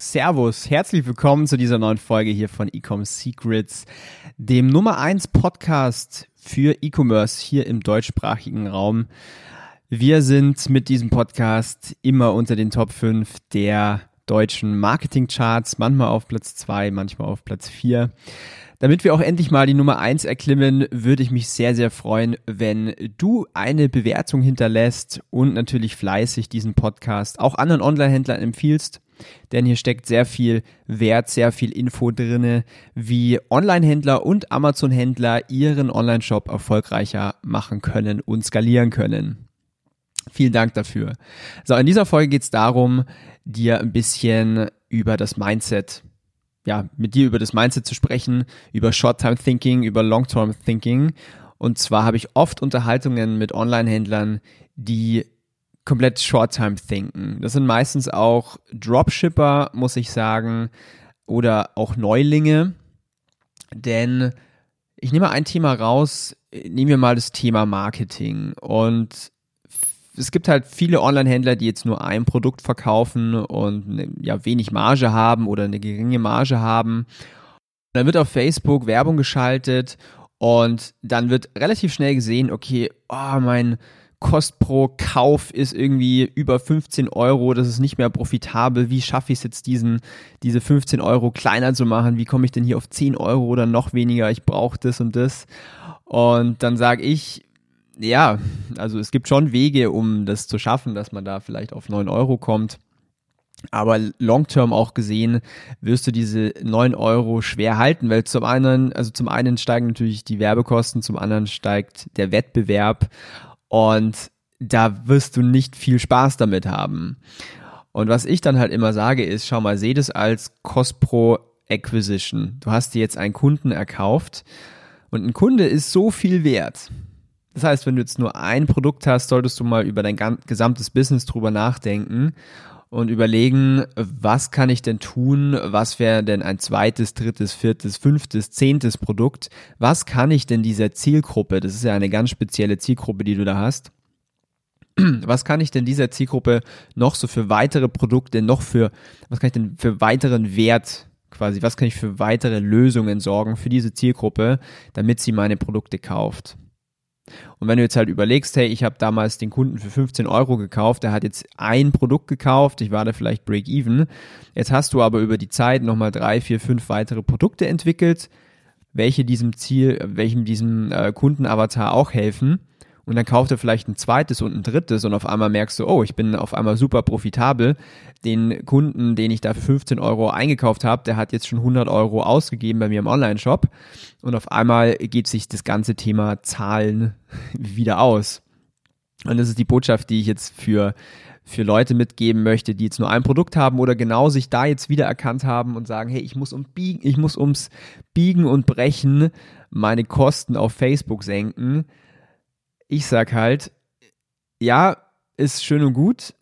Servus, herzlich willkommen zu dieser neuen Folge hier von Ecom Secrets, dem Nummer 1 Podcast für E-Commerce hier im deutschsprachigen Raum. Wir sind mit diesem Podcast immer unter den Top 5 der deutschen Marketingcharts, manchmal auf Platz 2, manchmal auf Platz 4. Damit wir auch endlich mal die Nummer 1 erklimmen, würde ich mich sehr, sehr freuen, wenn du eine Bewertung hinterlässt und natürlich fleißig diesen Podcast auch anderen Online-Händlern empfiehlst denn hier steckt sehr viel Wert, sehr viel Info drinne, wie Online-Händler und Amazon-Händler ihren Online-Shop erfolgreicher machen können und skalieren können. Vielen Dank dafür. So, in dieser Folge geht es darum, dir ein bisschen über das Mindset, ja, mit dir über das Mindset zu sprechen, über Short-Time Thinking, über Long-Term Thinking. Und zwar habe ich oft Unterhaltungen mit Online-Händlern, die komplett Short-Time-Thinken. Das sind meistens auch Dropshipper, muss ich sagen, oder auch Neulinge. Denn ich nehme ein Thema raus, nehmen wir mal das Thema Marketing. Und es gibt halt viele Online-Händler, die jetzt nur ein Produkt verkaufen und ne, ja wenig Marge haben oder eine geringe Marge haben. Dann wird auf Facebook Werbung geschaltet und dann wird relativ schnell gesehen, okay, oh, mein, Kost pro Kauf ist irgendwie über 15 Euro, das ist nicht mehr profitabel. Wie schaffe ich es jetzt, diesen, diese 15 Euro kleiner zu machen? Wie komme ich denn hier auf 10 Euro oder noch weniger? Ich brauche das und das. Und dann sage ich, ja, also es gibt schon Wege, um das zu schaffen, dass man da vielleicht auf 9 Euro kommt. Aber long-term auch gesehen wirst du diese 9 Euro schwer halten, weil zum einen, also zum einen steigen natürlich die Werbekosten, zum anderen steigt der Wettbewerb und da wirst du nicht viel Spaß damit haben. Und was ich dann halt immer sage ist, schau mal, seh das als Cost pro Acquisition. Du hast dir jetzt einen Kunden erkauft und ein Kunde ist so viel wert. Das heißt, wenn du jetzt nur ein Produkt hast, solltest du mal über dein gesamtes Business drüber nachdenken und überlegen, was kann ich denn tun? Was wäre denn ein zweites, drittes, viertes, fünftes, zehntes Produkt? Was kann ich denn dieser Zielgruppe, das ist ja eine ganz spezielle Zielgruppe, die du da hast, was kann ich denn dieser Zielgruppe noch so für weitere Produkte, noch für, was kann ich denn für weiteren Wert quasi, was kann ich für weitere Lösungen sorgen für diese Zielgruppe, damit sie meine Produkte kauft? Und wenn du jetzt halt überlegst, hey, ich habe damals den Kunden für 15 Euro gekauft, der hat jetzt ein Produkt gekauft, ich war da vielleicht Break-Even. Jetzt hast du aber über die Zeit nochmal drei, vier, fünf weitere Produkte entwickelt, welche diesem Ziel, welchem diesem äh, Kundenavatar auch helfen und dann kauft er vielleicht ein zweites und ein drittes und auf einmal merkst du, oh, ich bin auf einmal super profitabel. Den Kunden, den ich da für 15 Euro eingekauft habe, der hat jetzt schon 100 Euro ausgegeben bei mir im Online-Shop und auf einmal geht sich das ganze Thema Zahlen wieder aus. Und das ist die Botschaft, die ich jetzt für für Leute mitgeben möchte, die jetzt nur ein Produkt haben oder genau sich da jetzt wieder erkannt haben und sagen, hey, ich muss um Biegen, ich muss ums Biegen und Brechen meine Kosten auf Facebook senken ich sag halt, ja, ist schön und gut,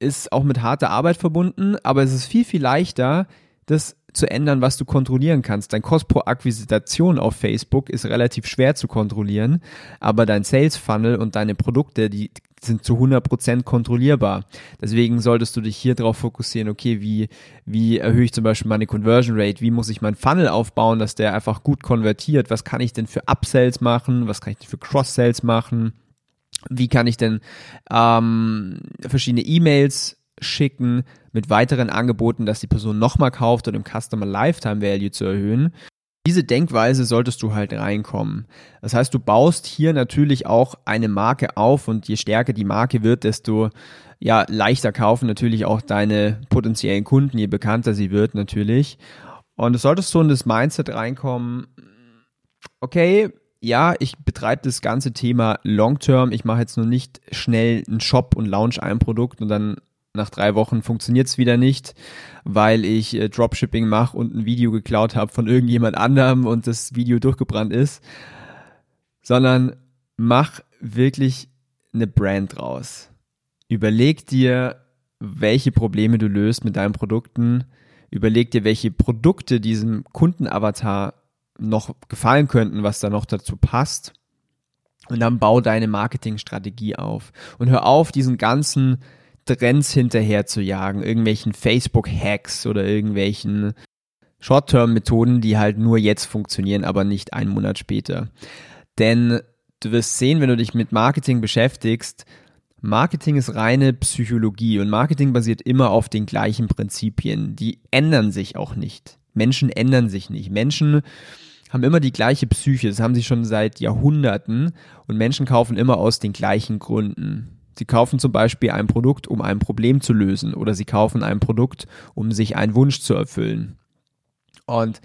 ist auch mit harter Arbeit verbunden, aber es ist viel, viel leichter, das zu ändern, was du kontrollieren kannst. Dein Kost pro Akquisition auf Facebook ist relativ schwer zu kontrollieren, aber dein Sales Funnel und deine Produkte, die sind zu 100% kontrollierbar. Deswegen solltest du dich hier drauf fokussieren, okay, wie, wie erhöhe ich zum Beispiel meine Conversion Rate, wie muss ich meinen Funnel aufbauen, dass der einfach gut konvertiert, was kann ich denn für Upsells machen, was kann ich denn für Cross-Sales machen, wie kann ich denn ähm, verschiedene E-Mails schicken mit weiteren Angeboten, dass die Person nochmal kauft und im Customer Lifetime Value zu erhöhen. Diese Denkweise solltest du halt reinkommen. Das heißt, du baust hier natürlich auch eine Marke auf und je stärker die Marke wird, desto ja, leichter kaufen natürlich auch deine potenziellen Kunden, je bekannter sie wird natürlich. Und es solltest so in das Mindset reinkommen, okay, ja, ich betreibe das ganze Thema long term. Ich mache jetzt nur nicht schnell einen Shop und launch ein Produkt und dann nach drei Wochen funktioniert es wieder nicht, weil ich äh, Dropshipping mache und ein Video geklaut habe von irgendjemand anderem und das Video durchgebrannt ist, sondern mach wirklich eine Brand draus. Überleg dir, welche Probleme du löst mit deinen Produkten. Überleg dir, welche Produkte diesem Kundenavatar noch gefallen könnten, was da noch dazu passt. Und dann bau deine Marketingstrategie auf. Und hör auf, diesen ganzen Trends hinterher zu jagen, irgendwelchen Facebook-Hacks oder irgendwelchen Short-Term-Methoden, die halt nur jetzt funktionieren, aber nicht einen Monat später. Denn du wirst sehen, wenn du dich mit Marketing beschäftigst, Marketing ist reine Psychologie und Marketing basiert immer auf den gleichen Prinzipien. Die ändern sich auch nicht. Menschen ändern sich nicht. Menschen haben immer die gleiche Psyche. Das haben sie schon seit Jahrhunderten und Menschen kaufen immer aus den gleichen Gründen. Sie kaufen zum Beispiel ein Produkt, um ein Problem zu lösen oder sie kaufen ein Produkt, um sich einen Wunsch zu erfüllen. Und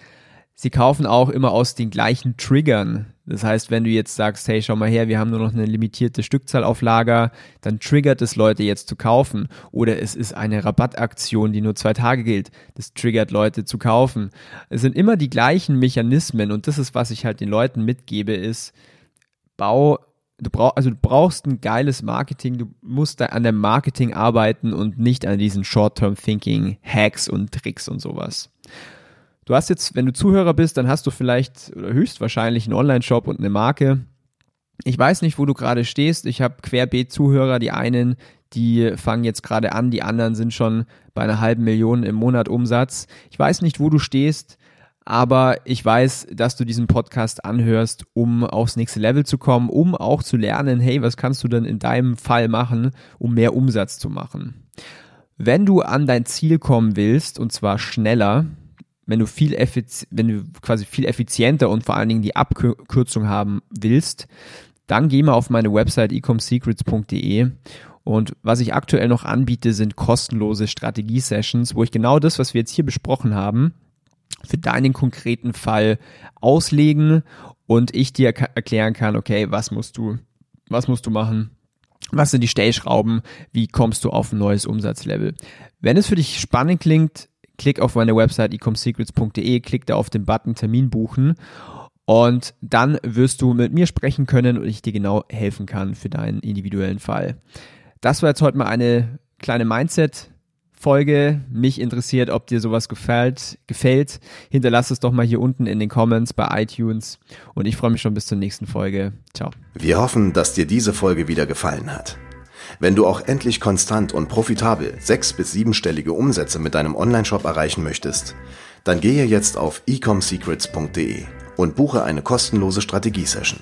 sie kaufen auch immer aus den gleichen Triggern. Das heißt, wenn du jetzt sagst, hey, schau mal her, wir haben nur noch eine limitierte Stückzahl auf Lager, dann triggert es Leute jetzt zu kaufen. Oder es ist eine Rabattaktion, die nur zwei Tage gilt. Das triggert Leute zu kaufen. Es sind immer die gleichen Mechanismen und das ist, was ich halt den Leuten mitgebe, ist, bau du brauchst, also du brauchst ein geiles Marketing, du musst da an dem Marketing arbeiten und nicht an diesen Short-Term-Thinking, Hacks und Tricks und sowas. Du hast jetzt, wenn du Zuhörer bist, dann hast du vielleicht oder höchstwahrscheinlich einen Online-Shop und eine Marke. Ich weiß nicht, wo du gerade stehst. Ich habe querbeet Zuhörer. Die einen, die fangen jetzt gerade an, die anderen sind schon bei einer halben Million im Monat Umsatz. Ich weiß nicht, wo du stehst, aber ich weiß, dass du diesen Podcast anhörst, um aufs nächste Level zu kommen, um auch zu lernen, hey, was kannst du denn in deinem Fall machen, um mehr Umsatz zu machen? Wenn du an dein Ziel kommen willst, und zwar schneller, wenn du viel wenn du quasi viel effizienter und vor allen Dingen die Abkürzung haben willst, dann geh mal auf meine Website ecomsecrets.de und was ich aktuell noch anbiete, sind kostenlose Strategie-Sessions, wo ich genau das, was wir jetzt hier besprochen haben, für deinen konkreten Fall auslegen und ich dir erklären kann, okay, was musst du, was musst du machen? Was sind die Stellschrauben? Wie kommst du auf ein neues Umsatzlevel? Wenn es für dich spannend klingt, klick auf meine Website ecomsecrets.de, klick da auf den Button Termin buchen und dann wirst du mit mir sprechen können und ich dir genau helfen kann für deinen individuellen Fall. Das war jetzt heute mal eine kleine Mindset Folge. Mich interessiert, ob dir sowas gefällt. gefällt. Hinterlass es doch mal hier unten in den Comments bei iTunes. Und ich freue mich schon bis zur nächsten Folge. Ciao. Wir hoffen, dass dir diese Folge wieder gefallen hat. Wenn du auch endlich konstant und profitabel sechs- bis siebenstellige Umsätze mit deinem Onlineshop erreichen möchtest, dann gehe jetzt auf ecomsecrets.de und buche eine kostenlose Strategiesession.